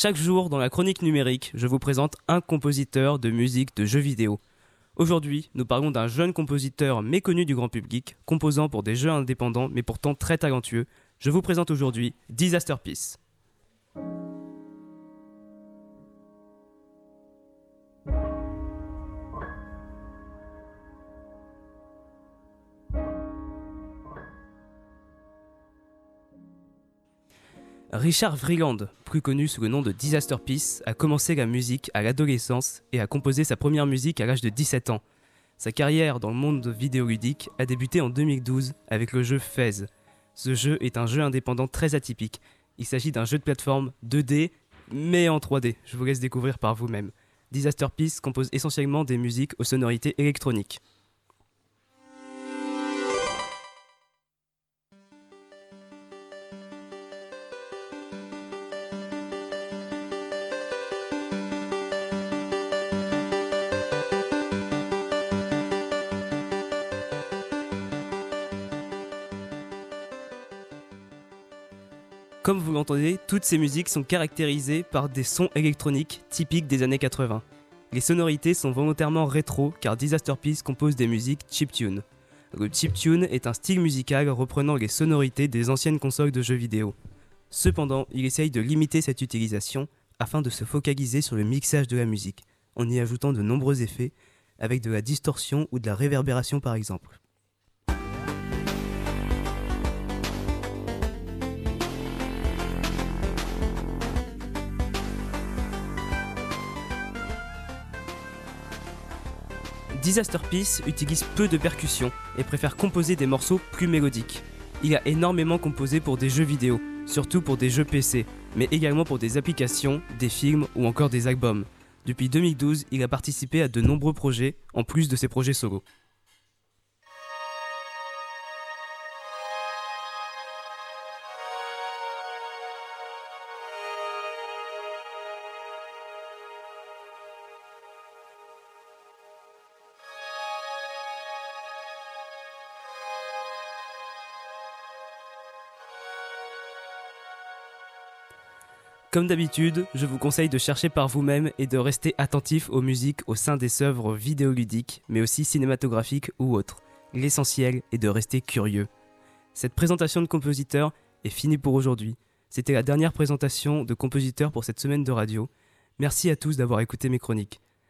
Chaque jour, dans la chronique numérique, je vous présente un compositeur de musique de jeux vidéo. Aujourd'hui, nous parlons d'un jeune compositeur méconnu du grand public, composant pour des jeux indépendants mais pourtant très talentueux. Je vous présente aujourd'hui Disaster Peace. Richard Vreeland, plus connu sous le nom de Disaster Peace, a commencé la musique à l'adolescence et a composé sa première musique à l'âge de 17 ans. Sa carrière dans le monde vidéoludique a débuté en 2012 avec le jeu Fez. Ce jeu est un jeu indépendant très atypique. Il s'agit d'un jeu de plateforme 2D, mais en 3D. Je vous laisse découvrir par vous-même. Disaster Peace compose essentiellement des musiques aux sonorités électroniques. Comme vous l'entendez, toutes ces musiques sont caractérisées par des sons électroniques typiques des années 80. Les sonorités sont volontairement rétro car Disaster Peace compose des musiques chiptune. Le chiptune est un style musical reprenant les sonorités des anciennes consoles de jeux vidéo. Cependant, il essaye de limiter cette utilisation afin de se focaliser sur le mixage de la musique, en y ajoutant de nombreux effets, avec de la distorsion ou de la réverbération par exemple. Disaster Peace utilise peu de percussions et préfère composer des morceaux plus mélodiques. Il a énormément composé pour des jeux vidéo, surtout pour des jeux PC, mais également pour des applications, des films ou encore des albums. Depuis 2012, il a participé à de nombreux projets, en plus de ses projets solo. Comme d'habitude, je vous conseille de chercher par vous-même et de rester attentif aux musiques au sein des œuvres vidéoludiques, mais aussi cinématographiques ou autres. L'essentiel est de rester curieux. Cette présentation de compositeur est finie pour aujourd'hui. C'était la dernière présentation de compositeur pour cette semaine de radio. Merci à tous d'avoir écouté mes chroniques.